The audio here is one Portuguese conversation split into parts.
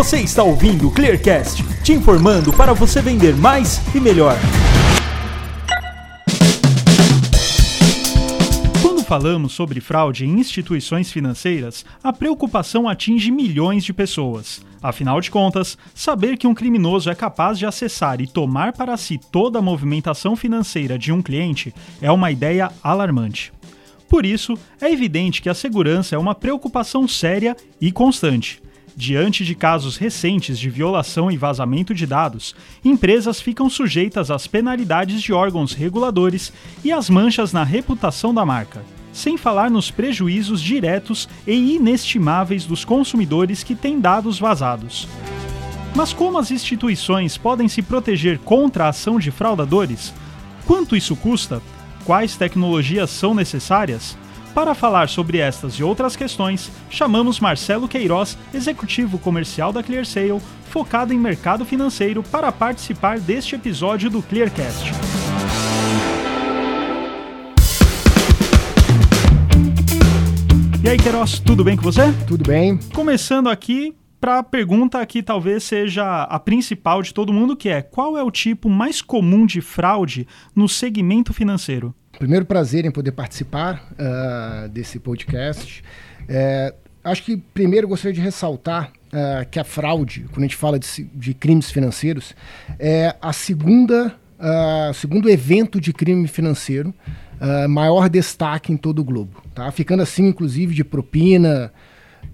Você está ouvindo o Clearcast, te informando para você vender mais e melhor. Quando falamos sobre fraude em instituições financeiras, a preocupação atinge milhões de pessoas. Afinal de contas, saber que um criminoso é capaz de acessar e tomar para si toda a movimentação financeira de um cliente é uma ideia alarmante. Por isso, é evidente que a segurança é uma preocupação séria e constante. Diante de casos recentes de violação e vazamento de dados, empresas ficam sujeitas às penalidades de órgãos reguladores e às manchas na reputação da marca, sem falar nos prejuízos diretos e inestimáveis dos consumidores que têm dados vazados. Mas como as instituições podem se proteger contra a ação de fraudadores? Quanto isso custa? Quais tecnologias são necessárias? Para falar sobre estas e outras questões, chamamos Marcelo Queiroz, executivo comercial da ClearSale, focado em mercado financeiro, para participar deste episódio do Clearcast. E aí, Queiroz, tudo bem com você? Tudo bem. Começando aqui para a pergunta que talvez seja a principal de todo mundo, que é qual é o tipo mais comum de fraude no segmento financeiro? Primeiro prazer em poder participar uh, desse podcast. É, acho que primeiro gostaria de ressaltar uh, que a fraude, quando a gente fala de, de crimes financeiros, é a segunda, uh, segundo evento de crime financeiro maior destaque em todo o globo, tá? Ficando assim, inclusive, de propina,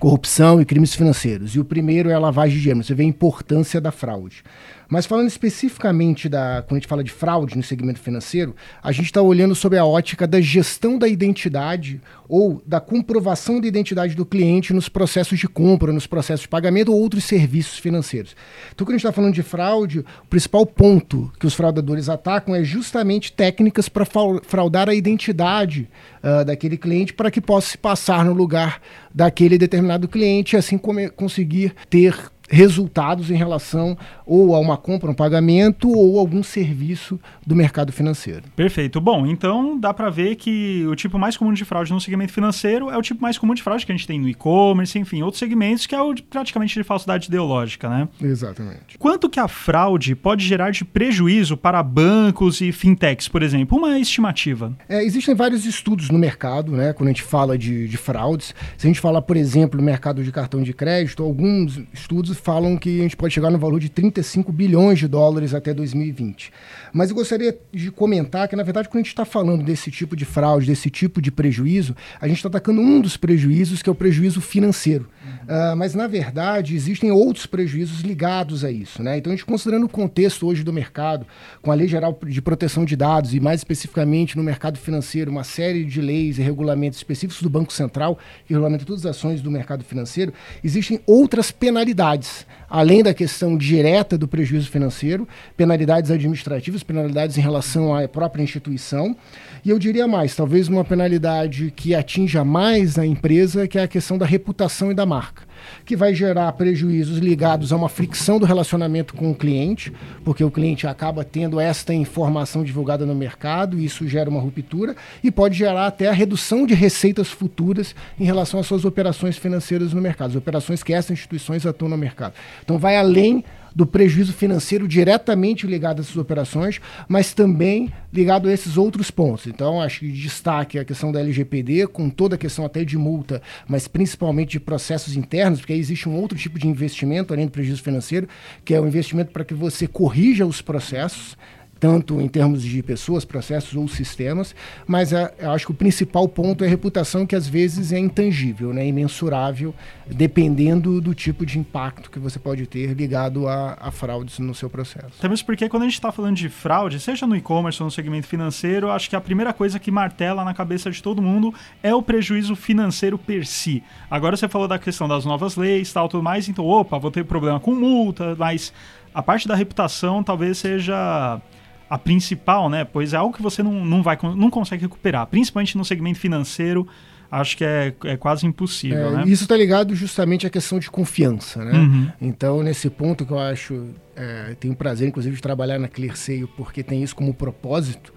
corrupção e crimes financeiros. E o primeiro é a lavagem de dinheiro. Você vê a importância da fraude. Mas falando especificamente da. Quando a gente fala de fraude no segmento financeiro, a gente está olhando sobre a ótica da gestão da identidade ou da comprovação da identidade do cliente nos processos de compra, nos processos de pagamento ou outros serviços financeiros. Então, quando a gente está falando de fraude, o principal ponto que os fraudadores atacam é justamente técnicas para fraudar a identidade uh, daquele cliente para que possa se passar no lugar daquele determinado cliente e assim conseguir ter resultados em relação ou a uma compra, um pagamento ou algum serviço do mercado financeiro. Perfeito. Bom, então dá para ver que o tipo mais comum de fraude no segmento financeiro é o tipo mais comum de fraude que a gente tem no e-commerce, enfim, outros segmentos que é o de, praticamente de falsidade ideológica, né? Exatamente. Quanto que a fraude pode gerar de prejuízo para bancos e fintechs, por exemplo? Uma estimativa. É, existem vários estudos no mercado, né, quando a gente fala de, de fraudes. Se a gente fala, por exemplo, no mercado de cartão de crédito, alguns estudos falam que a gente pode chegar no valor de 35 bilhões de dólares até 2020. Mas eu gostaria de comentar que, na verdade, quando a gente está falando desse tipo de fraude, desse tipo de prejuízo, a gente está atacando um dos prejuízos, que é o prejuízo financeiro. Uhum. Uh, mas, na verdade, existem outros prejuízos ligados a isso. Né? Então, a gente considerando o contexto hoje do mercado, com a Lei Geral de Proteção de Dados e, mais especificamente, no mercado financeiro, uma série de leis e regulamentos específicos do Banco Central que regulamentam todas as ações do mercado financeiro, existem outras penalidades além da questão direta do prejuízo financeiro, penalidades administrativas, penalidades em relação à própria instituição. E eu diria mais, talvez uma penalidade que atinja mais a empresa, que é a questão da reputação e da marca que vai gerar prejuízos ligados a uma fricção do relacionamento com o cliente, porque o cliente acaba tendo esta informação divulgada no mercado, e isso gera uma ruptura, e pode gerar até a redução de receitas futuras em relação às suas operações financeiras no mercado, as operações que essas instituições atuam no mercado. Então vai além do prejuízo financeiro diretamente ligado a essas operações, mas também ligado a esses outros pontos. Então, acho que destaque a questão da LGPD, com toda a questão até de multa, mas principalmente de processos internos, porque aí existe um outro tipo de investimento, além do prejuízo financeiro, que é o investimento para que você corrija os processos tanto em termos de pessoas, processos ou sistemas, mas a, eu acho que o principal ponto é a reputação que às vezes é intangível, né, imensurável, dependendo do tipo de impacto que você pode ter ligado a, a fraudes no seu processo. Até porque quando a gente está falando de fraude, seja no e-commerce ou no segmento financeiro, acho que a primeira coisa que martela na cabeça de todo mundo é o prejuízo financeiro per si. Agora você falou da questão das novas leis, tal, tudo mais, então, opa, vou ter problema com multa, mas a parte da reputação talvez seja a principal, né? Pois é algo que você não, não, vai, não consegue recuperar, principalmente no segmento financeiro. Acho que é, é quase impossível, é, né? Isso está ligado justamente à questão de confiança, né? Uhum. Então, nesse ponto que eu acho, é, tenho o prazer, inclusive, de trabalhar na ClearSale, porque tem isso como propósito,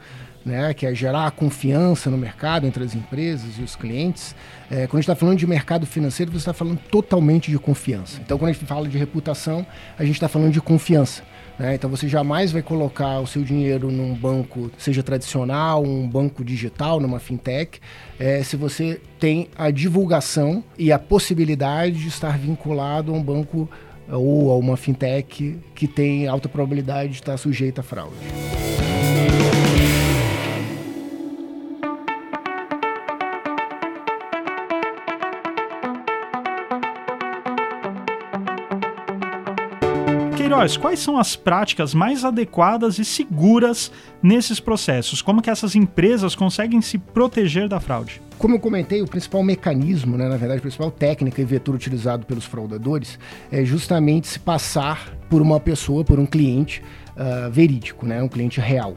né, que é gerar confiança no mercado entre as empresas e os clientes. É, quando a gente está falando de mercado financeiro, você está falando totalmente de confiança. Então, quando a gente fala de reputação, a gente está falando de confiança. Né? Então, você jamais vai colocar o seu dinheiro num banco, seja tradicional, um banco digital, numa fintech, é, se você tem a divulgação e a possibilidade de estar vinculado a um banco ou a uma fintech que tem alta probabilidade de estar sujeita a fraude. Queiroz, quais são as práticas mais adequadas e seguras nesses processos? Como que essas empresas conseguem se proteger da fraude? Como eu comentei, o principal mecanismo, né, na verdade, a principal técnica e vetor utilizado pelos fraudadores é justamente se passar por uma pessoa, por um cliente uh, verídico, né, um cliente real.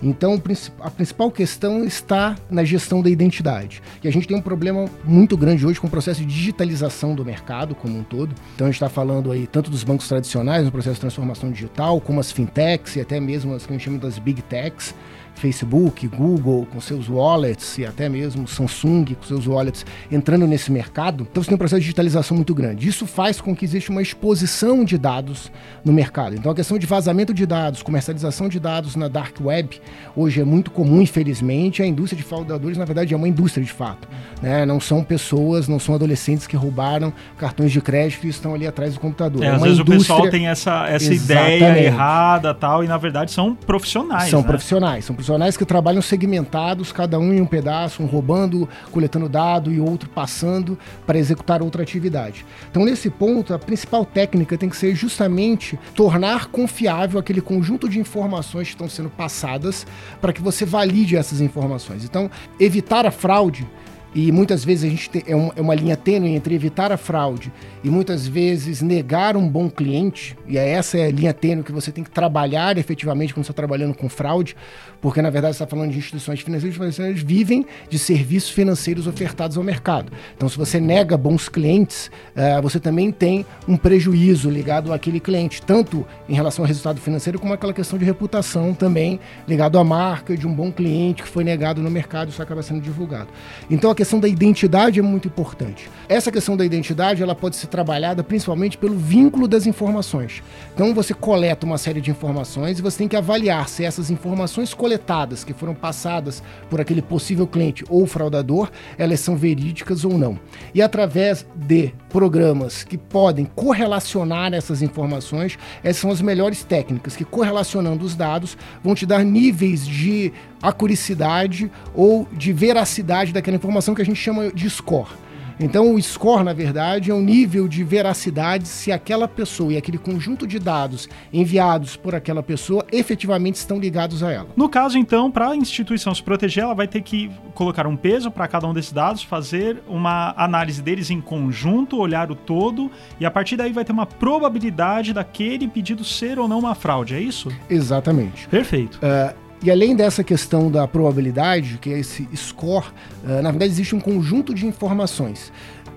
Então, a principal questão está na gestão da identidade. E a gente tem um problema muito grande hoje com o processo de digitalização do mercado como um todo. Então, a gente está falando aí tanto dos bancos tradicionais no processo de transformação digital, como as fintechs e até mesmo as que a gente chama das big techs. Facebook, Google com seus wallets e até mesmo Samsung com seus wallets entrando nesse mercado. Então você tem um processo de digitalização muito grande. Isso faz com que exista uma exposição de dados no mercado. Então a questão de vazamento de dados, comercialização de dados na dark web, hoje é muito comum, infelizmente. A indústria de fraudadores, na verdade, é uma indústria de fato. Né? Não são pessoas, não são adolescentes que roubaram cartões de crédito e estão ali atrás do computador. É, é às vezes indústria... o pessoal tem essa, essa ideia errada tal, e na verdade são profissionais. São né? profissionais, são profissionais que trabalham segmentados, cada um em um pedaço, um roubando, coletando dado e outro passando para executar outra atividade. Então, nesse ponto, a principal técnica tem que ser justamente tornar confiável aquele conjunto de informações que estão sendo passadas para que você valide essas informações. Então, evitar a fraude e muitas vezes a gente tem, é, um, é, uma linha tênue entre evitar a fraude e muitas vezes negar um bom cliente, e é essa é a linha tênue que você tem que trabalhar efetivamente quando você está trabalhando com fraude, porque na verdade você está falando de instituições financeiras, financeiras vivem de serviços financeiros ofertados ao mercado. Então, se você nega bons clientes, uh, você também tem um prejuízo ligado àquele cliente, tanto em relação ao resultado financeiro, como aquela questão de reputação também ligado à marca de um bom cliente que foi negado no mercado, isso acaba sendo divulgado. Então, a questão da identidade é muito importante. Essa questão da identidade ela pode ser trabalhada principalmente pelo vínculo das informações. Então você coleta uma série de informações e você tem que avaliar se essas informações coletadas que foram passadas por aquele possível cliente ou fraudador, elas são verídicas ou não. E através de programas que podem correlacionar essas informações, essas são as melhores técnicas que correlacionando os dados vão te dar níveis de acuricidade ou de veracidade daquela informação que a gente chama de score. Então, o score, na verdade, é o nível de veracidade se aquela pessoa e aquele conjunto de dados enviados por aquela pessoa efetivamente estão ligados a ela. No caso, então, para a instituição se proteger, ela vai ter que colocar um peso para cada um desses dados, fazer uma análise deles em conjunto, olhar o todo, e a partir daí vai ter uma probabilidade daquele pedido ser ou não uma fraude, é isso? Exatamente. Perfeito. Uh, e além dessa questão da probabilidade, que é esse score, uh, na verdade existe um conjunto de informações.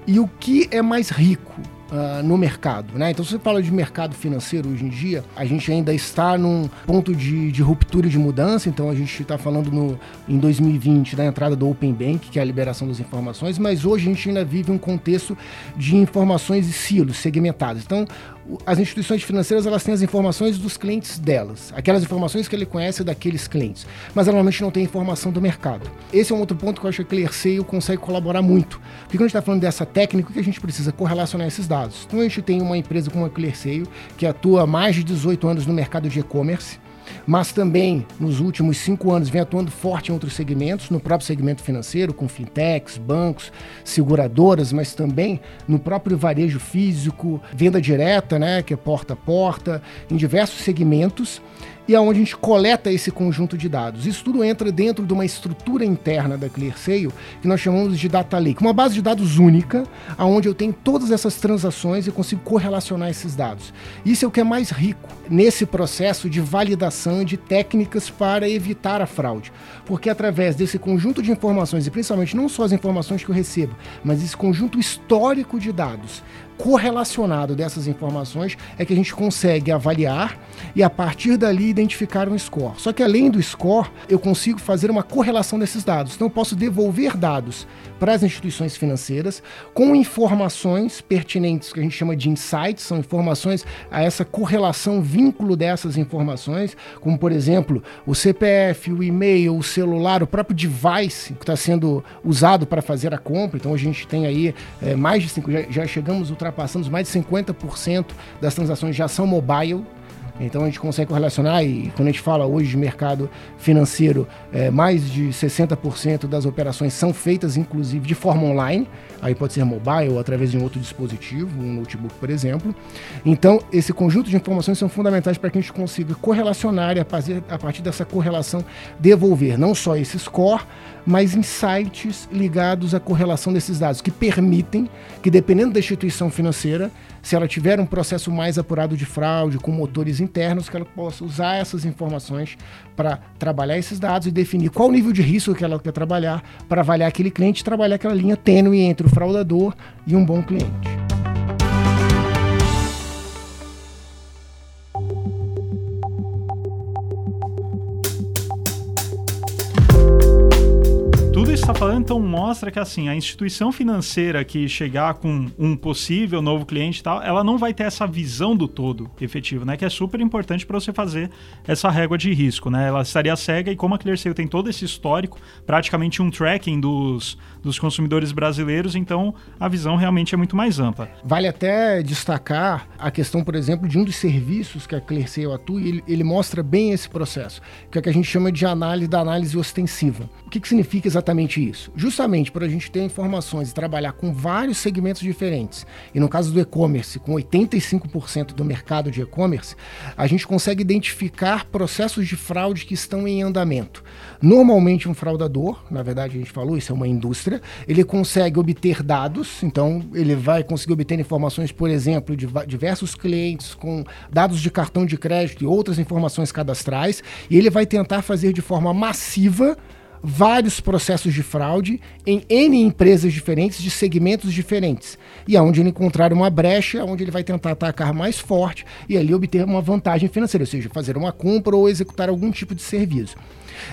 E o que é mais rico? Uh, no mercado, né? Então, se você fala de mercado financeiro hoje em dia, a gente ainda está num ponto de, de ruptura e de mudança. Então, a gente está falando no, em 2020 da entrada do Open Bank, que é a liberação das informações, mas hoje a gente ainda vive um contexto de informações e silos segmentados. Então, as instituições financeiras elas têm as informações dos clientes delas, aquelas informações que ele conhece daqueles clientes, mas ela normalmente não tem informação do mercado. Esse é um outro ponto que eu acho que a ClearSale consegue colaborar muito. Porque quando a gente está falando dessa técnica, o que a gente precisa correlacionar esses dados? Então a gente tem uma empresa como a ClearSale que atua há mais de 18 anos no mercado de e-commerce mas também nos últimos cinco anos vem atuando forte em outros segmentos, no próprio segmento financeiro, com fintechs, bancos, seguradoras, mas também no próprio varejo físico, venda direta, né, que é porta a porta, em diversos segmentos e aonde a gente coleta esse conjunto de dados. Isso tudo entra dentro de uma estrutura interna da ClearSale que nós chamamos de Data Lake, uma base de dados única, aonde eu tenho todas essas transações e consigo correlacionar esses dados. Isso é o que é mais rico nesse processo de validação de técnicas para evitar a fraude, porque através desse conjunto de informações e principalmente não só as informações que eu recebo, mas esse conjunto histórico de dados correlacionado dessas informações é que a gente consegue avaliar e a partir dali identificar um score. Só que além do score, eu consigo fazer uma correlação desses dados. Então eu posso devolver dados para as instituições financeiras com informações pertinentes que a gente chama de insights, são informações a essa correlação, vínculo dessas informações, como por exemplo o CPF, o e-mail, o celular, o próprio device que está sendo usado para fazer a compra. Então a gente tem aí é, mais de cinco, já, já chegamos ultrapassando mais de 50% das transações já são mobile. Então a gente consegue correlacionar e quando a gente fala hoje de mercado financeiro, é, mais de 60% das operações são feitas inclusive de forma online. Aí pode ser mobile ou através de um outro dispositivo, um notebook, por exemplo. Então, esse conjunto de informações são fundamentais para que a gente consiga correlacionar e a partir, a partir dessa correlação devolver não só esse score, mas insights ligados à correlação desses dados, que permitem que, dependendo da instituição financeira, se ela tiver um processo mais apurado de fraude, com motores internos, que ela possa usar essas informações para trabalhar esses dados e definir qual o nível de risco que ela quer trabalhar, para avaliar aquele cliente e trabalhar aquela linha tênue entre o fraudador e um bom cliente. Então mostra que assim, a instituição financeira que chegar com um possível novo cliente e tal, ela não vai ter essa visão do todo efetivo, né? Que é super importante para você fazer essa régua de risco, né? Ela estaria cega e como a ClearSale tem todo esse histórico, praticamente um tracking dos, dos consumidores brasileiros, então a visão realmente é muito mais ampla. Vale até destacar a questão, por exemplo, de um dos serviços que a ClearSale atua, ele, ele mostra bem esse processo, que é o que a gente chama de análise da análise ostensiva. O que, que significa exatamente isso? Justamente para a gente ter informações e trabalhar com vários segmentos diferentes. E no caso do e-commerce, com 85% do mercado de e-commerce, a gente consegue identificar processos de fraude que estão em andamento. Normalmente, um fraudador, na verdade a gente falou, isso é uma indústria, ele consegue obter dados, então ele vai conseguir obter informações, por exemplo, de diversos clientes com dados de cartão de crédito e outras informações cadastrais, e ele vai tentar fazer de forma massiva vários processos de fraude em N empresas diferentes, de segmentos diferentes. E aonde ele encontrar uma brecha, onde ele vai tentar atacar mais forte e ali obter uma vantagem financeira, ou seja, fazer uma compra ou executar algum tipo de serviço.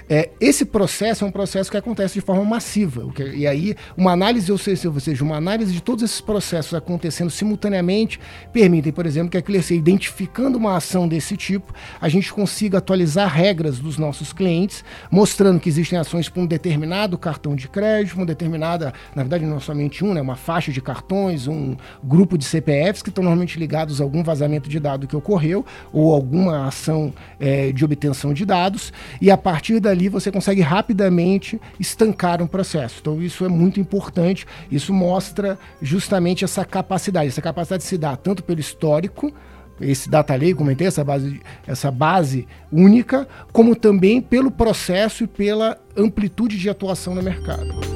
É, esse processo é um processo que acontece de forma massiva. Que, e aí, uma análise, ou seja, uma análise de todos esses processos acontecendo simultaneamente, permitem, por exemplo, que a Clearce, identificando uma ação desse tipo, a gente consiga atualizar regras dos nossos clientes, mostrando que existem ações para um determinado cartão de crédito, uma determinada, na verdade, não somente um, né, uma faixa de cartões, um grupo de CPFs que estão normalmente ligados a algum vazamento de dado que ocorreu ou alguma ação é, de obtenção de dados, e a partir partir dali você consegue rapidamente estancar um processo. Então isso é muito importante. Isso mostra justamente essa capacidade. Essa capacidade se dá tanto pelo histórico, esse data lake, comentei, essa base, essa base única, como também pelo processo e pela amplitude de atuação no mercado.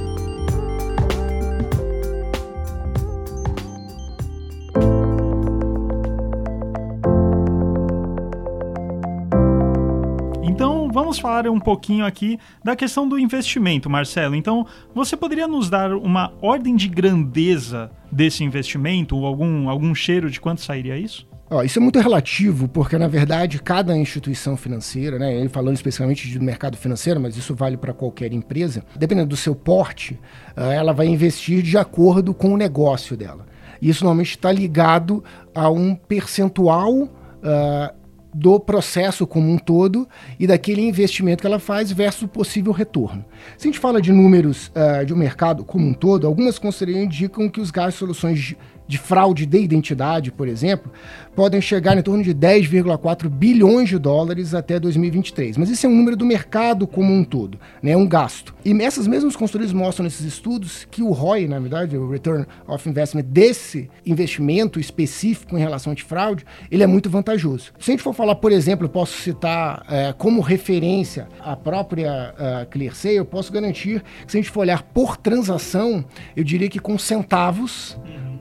Vamos falar um pouquinho aqui da questão do investimento, Marcelo. Então, você poderia nos dar uma ordem de grandeza desse investimento, ou algum, algum cheiro de quanto sairia isso? Ó, isso é muito relativo, porque na verdade cada instituição financeira, né, ele falando especificamente do mercado financeiro, mas isso vale para qualquer empresa, dependendo do seu porte, ah, ela vai investir de acordo com o negócio dela. Isso normalmente está ligado a um percentual uh, do processo como um todo e daquele investimento que ela faz versus o possível retorno. Se a gente fala de números uh, de um mercado como um todo, algumas consultorias indicam que os gastos de soluções de fraude de identidade, por exemplo, podem chegar em torno de 10,4 bilhões de dólares até 2023. Mas esse é um número do mercado como um todo, né? um gasto. E essas mesmas consultorias mostram nesses estudos que o ROI, na verdade, o Return of Investment desse investimento específico em relação a fraude, ele é muito vantajoso. Se a gente for falar, por exemplo, eu posso citar é, como referência a própria uh, ClearSale, eu posso garantir que se a gente for olhar por transação, eu diria que com centavos,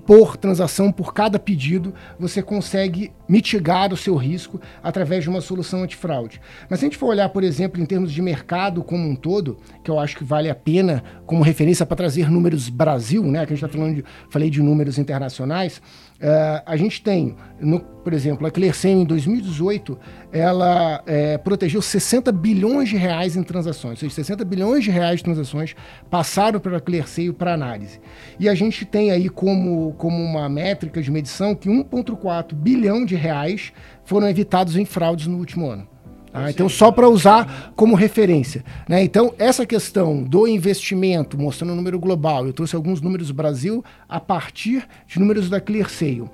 por transação, por cada pedido, você consegue mitigar o seu risco através de uma solução antifraude. Mas se a gente for olhar, por exemplo, em termos de mercado como um todo, que eu acho que vale a pena como referência para trazer números Brasil, né? Que a gente está falando de, falei de números internacionais. Uh, a gente tem, no, por exemplo, a Clearcem em 2018, ela é, protegeu 60 bilhões de reais em transações, ou seja, 60 bilhões de reais de transações passaram pela Clearseio para análise. E a gente tem aí como, como uma métrica de medição que 1,4 bilhão de reais foram evitados em fraudes no último ano. Ah, então, só para usar como referência. Né? Então, essa questão do investimento, mostrando o número global, eu trouxe alguns números do Brasil a partir de números da ClearSale. Uh,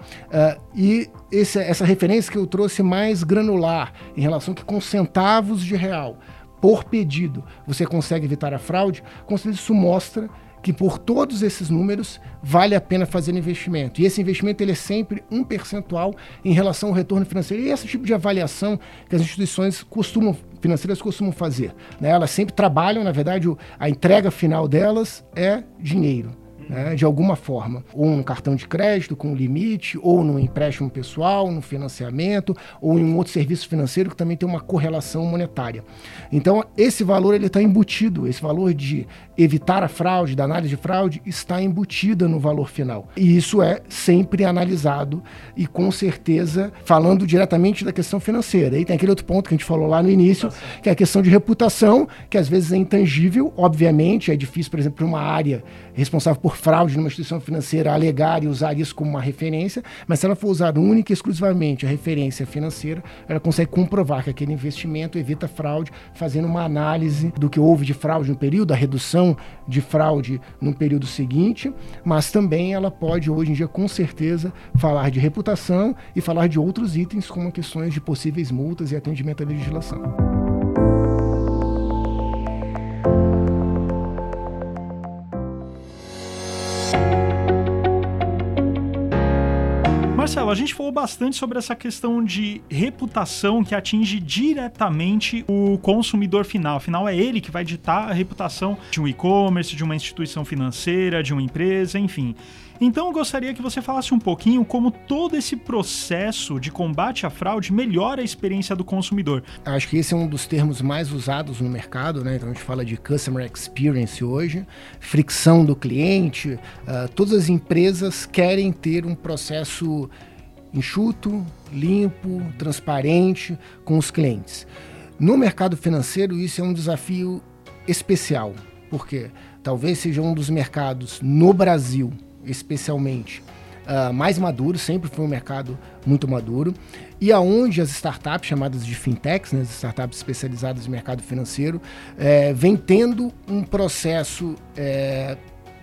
e esse, essa referência que eu trouxe mais granular, em relação que com centavos de real por pedido você consegue evitar a fraude, com certeza isso mostra que por todos esses números vale a pena fazer investimento. E esse investimento ele é sempre um percentual em relação ao retorno financeiro. E esse tipo de avaliação que as instituições costumam financeiras costumam fazer. Né? Elas sempre trabalham, na verdade, a entrega final delas é dinheiro né, de alguma forma, ou no cartão de crédito com limite, ou no empréstimo pessoal, no financiamento, ou em um outro serviço financeiro que também tem uma correlação monetária. Então, esse valor ele está embutido, esse valor de evitar a fraude, da análise de fraude, está embutida no valor final. E isso é sempre analisado e com certeza falando diretamente da questão financeira. E tem aquele outro ponto que a gente falou lá no início, que é a questão de reputação, que às vezes é intangível, obviamente, é difícil, por exemplo, para uma área responsável por fraude numa instituição financeira alegar e usar isso como uma referência, mas se ela for usar única e exclusivamente a referência financeira, ela consegue comprovar que aquele investimento evita fraude, fazendo uma análise do que houve de fraude no período, a redução de fraude no período seguinte, mas também ela pode, hoje em dia, com certeza, falar de reputação e falar de outros itens, como questões de possíveis multas e atendimento à legislação. A gente falou bastante sobre essa questão de reputação que atinge diretamente o consumidor final. Afinal, é ele que vai ditar a reputação de um e-commerce, de uma instituição financeira, de uma empresa, enfim. Então eu gostaria que você falasse um pouquinho como todo esse processo de combate à fraude melhora a experiência do consumidor. Acho que esse é um dos termos mais usados no mercado, né? Então a gente fala de customer experience hoje, fricção do cliente. Uh, todas as empresas querem ter um processo enxuto, limpo, transparente com os clientes. No mercado financeiro, isso é um desafio especial, porque talvez seja um dos mercados no Brasil especialmente, uh, mais maduro, sempre foi um mercado muito maduro, e aonde as startups chamadas de fintechs, né, as startups especializadas no mercado financeiro, é, vem tendo um processo é,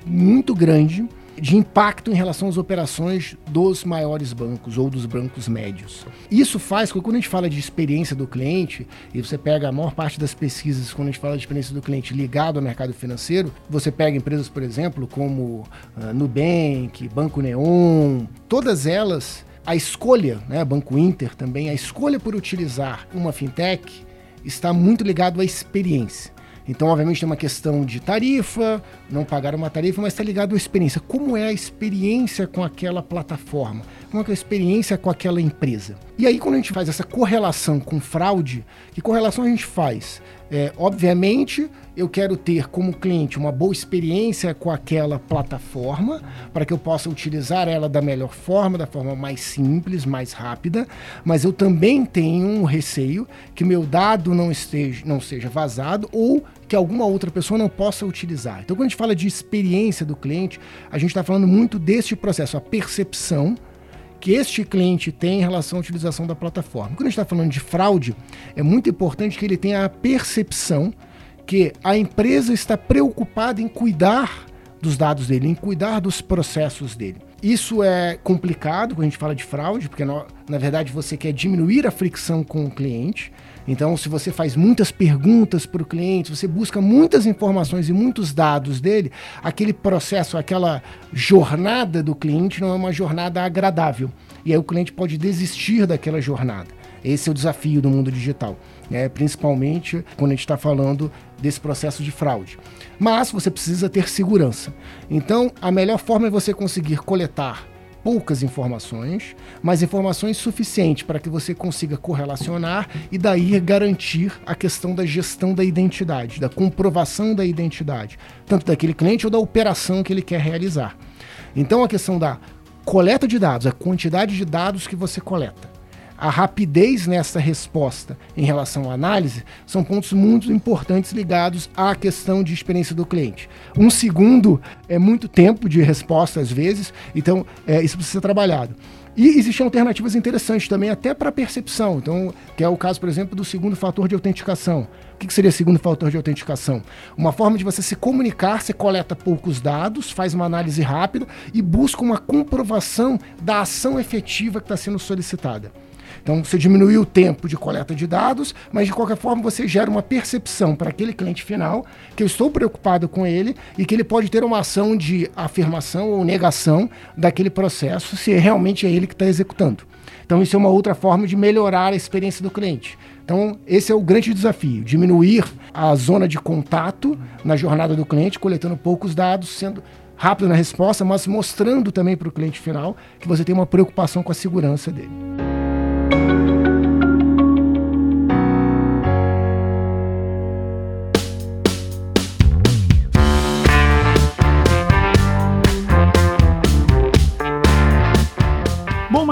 muito grande de impacto em relação às operações dos maiores bancos ou dos bancos médios. Isso faz com que quando a gente fala de experiência do cliente, e você pega a maior parte das pesquisas quando a gente fala de experiência do cliente ligado ao mercado financeiro, você pega empresas, por exemplo, como uh, Nubank, Banco Neon, todas elas, a escolha, né, Banco Inter também, a escolha por utilizar uma fintech está muito ligado à experiência. Então, obviamente, tem uma questão de tarifa, não pagar uma tarifa, mas está ligado à experiência. Como é a experiência com aquela plataforma? Como é a experiência com aquela empresa? E aí, quando a gente faz essa correlação com fraude, que correlação a gente faz? É, obviamente, eu quero ter como cliente uma boa experiência com aquela plataforma, para que eu possa utilizar ela da melhor forma, da forma mais simples, mais rápida, mas eu também tenho um receio que meu dado não, esteja, não seja vazado ou que alguma outra pessoa não possa utilizar. Então, quando a gente fala de experiência do cliente, a gente está falando muito deste processo, a percepção que este cliente tem em relação à utilização da plataforma. Quando a gente está falando de fraude, é muito importante que ele tenha a percepção que a empresa está preocupada em cuidar dos dados dele, em cuidar dos processos dele. Isso é complicado quando a gente fala de fraude, porque na verdade você quer diminuir a fricção com o cliente. Então, se você faz muitas perguntas para o cliente, você busca muitas informações e muitos dados dele, aquele processo, aquela jornada do cliente não é uma jornada agradável. E aí o cliente pode desistir daquela jornada. Esse é o desafio do mundo digital, né? principalmente quando a gente está falando desse processo de fraude. Mas você precisa ter segurança. Então, a melhor forma é você conseguir coletar poucas informações, mas informações suficientes para que você consiga correlacionar e daí garantir a questão da gestão da identidade, da comprovação da identidade, tanto daquele cliente ou da operação que ele quer realizar. Então a questão da coleta de dados, a quantidade de dados que você coleta, a rapidez nessa resposta em relação à análise são pontos muito importantes ligados à questão de experiência do cliente. Um segundo é muito tempo de resposta às vezes, então é, isso precisa ser trabalhado. E existem alternativas interessantes também, até para percepção. Então, que é o caso, por exemplo, do segundo fator de autenticação. O que seria segundo fator de autenticação? Uma forma de você se comunicar, você coleta poucos dados, faz uma análise rápida e busca uma comprovação da ação efetiva que está sendo solicitada. Então você diminui o tempo de coleta de dados, mas de qualquer forma você gera uma percepção para aquele cliente final que eu estou preocupado com ele e que ele pode ter uma ação de afirmação ou negação daquele processo se realmente é ele que está executando. Então isso é uma outra forma de melhorar a experiência do cliente. Então, esse é o grande desafio: diminuir a zona de contato na jornada do cliente, coletando poucos dados, sendo rápido na resposta, mas mostrando também para o cliente final que você tem uma preocupação com a segurança dele.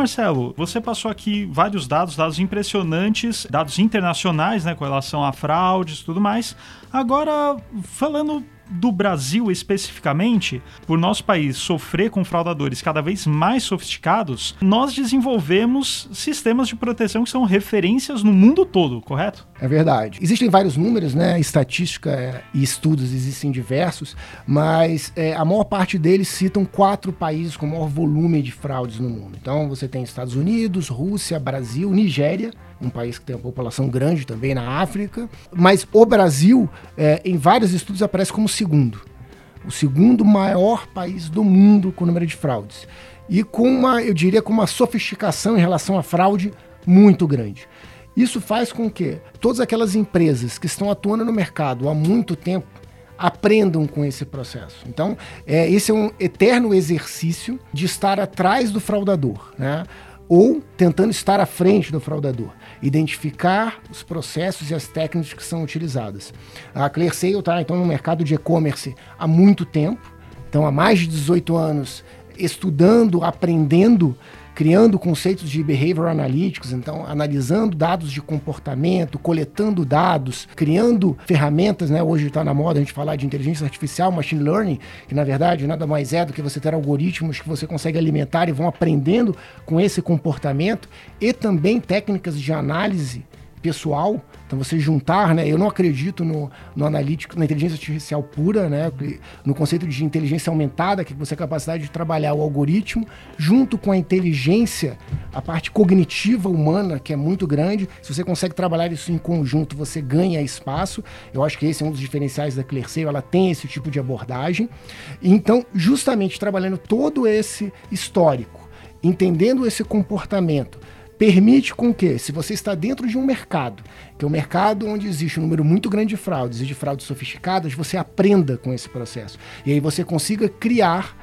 Marcelo, você passou aqui vários dados, dados impressionantes, dados internacionais, né, com relação a fraudes e tudo mais. Agora, falando do Brasil especificamente, por nosso país sofrer com fraudadores cada vez mais sofisticados, nós desenvolvemos sistemas de proteção que são referências no mundo todo, correto? É verdade. Existem vários números, né? Estatística é, e estudos existem diversos, mas é, a maior parte deles citam quatro países com maior volume de fraudes no mundo. Então você tem Estados Unidos, Rússia, Brasil, Nigéria um país que tem uma população grande também na África. Mas o Brasil, é, em vários estudos, aparece como segundo. O segundo maior país do mundo com número de fraudes. E com uma, eu diria, com uma sofisticação em relação à fraude muito grande. Isso faz com que todas aquelas empresas que estão atuando no mercado há muito tempo aprendam com esse processo. Então, é, esse é um eterno exercício de estar atrás do fraudador, né? ou tentando estar à frente do fraudador identificar os processos e as técnicas que são utilizadas. A ClearSale está então no mercado de e-commerce há muito tempo, então há mais de 18 anos estudando, aprendendo criando conceitos de behavior analytics, então analisando dados de comportamento, coletando dados, criando ferramentas, né? Hoje está na moda a gente falar de inteligência artificial, machine learning, que na verdade nada mais é do que você ter algoritmos que você consegue alimentar e vão aprendendo com esse comportamento e também técnicas de análise pessoal. Então você juntar, né? Eu não acredito no, no analítico, na inteligência artificial pura, né? No conceito de inteligência aumentada, que você tem a capacidade de trabalhar o algoritmo junto com a inteligência, a parte cognitiva humana, que é muito grande. Se você consegue trabalhar isso em conjunto, você ganha espaço. Eu acho que esse é um dos diferenciais da Clearseio, ela tem esse tipo de abordagem. Então, justamente trabalhando todo esse histórico, entendendo esse comportamento, permite com que, se você está dentro de um mercado, que é um mercado onde existe um número muito grande de fraudes e de fraudes sofisticadas, você aprenda com esse processo. E aí você consiga criar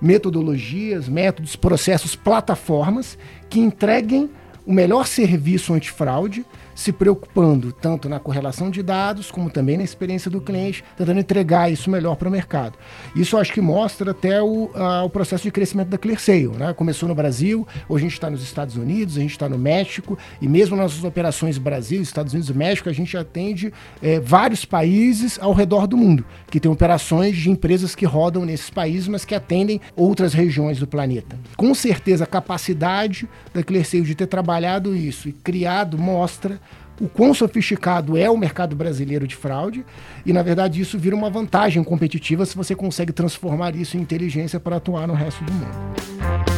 metodologias, métodos, processos, plataformas que entreguem o melhor serviço antifraude se preocupando tanto na correlação de dados, como também na experiência do cliente, tentando entregar isso melhor para o mercado. Isso acho que mostra até o, o processo de crescimento da ClearSale. Né? Começou no Brasil, hoje a gente está nos Estados Unidos, a gente está no México, e mesmo nas nossas operações Brasil, Estados Unidos e México, a gente atende é, vários países ao redor do mundo, que tem operações de empresas que rodam nesses países, mas que atendem outras regiões do planeta. Com certeza, a capacidade da ClearSale de ter trabalhado isso e criado mostra o quão sofisticado é o mercado brasileiro de fraude e, na verdade, isso vira uma vantagem competitiva se você consegue transformar isso em inteligência para atuar no resto do mundo.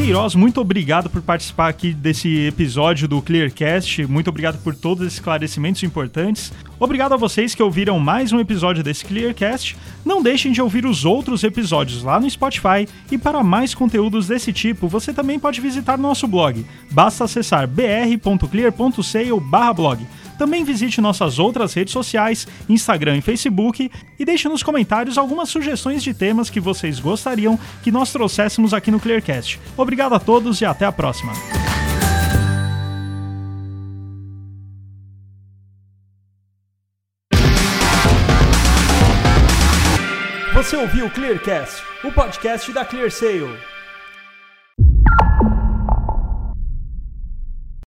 Queiroz, muito obrigado por participar aqui desse episódio do Clearcast. Muito obrigado por todos os esclarecimentos importantes. Obrigado a vocês que ouviram mais um episódio desse Clearcast. Não deixem de ouvir os outros episódios lá no Spotify. E para mais conteúdos desse tipo, você também pode visitar nosso blog. Basta acessar br.clear.sale/blog. Também visite nossas outras redes sociais, Instagram e Facebook, e deixe nos comentários algumas sugestões de temas que vocês gostariam que nós trouxéssemos aqui no Clearcast. Obrigado a todos e até a próxima. Você ouviu o Clearcast, o podcast da ClearSale.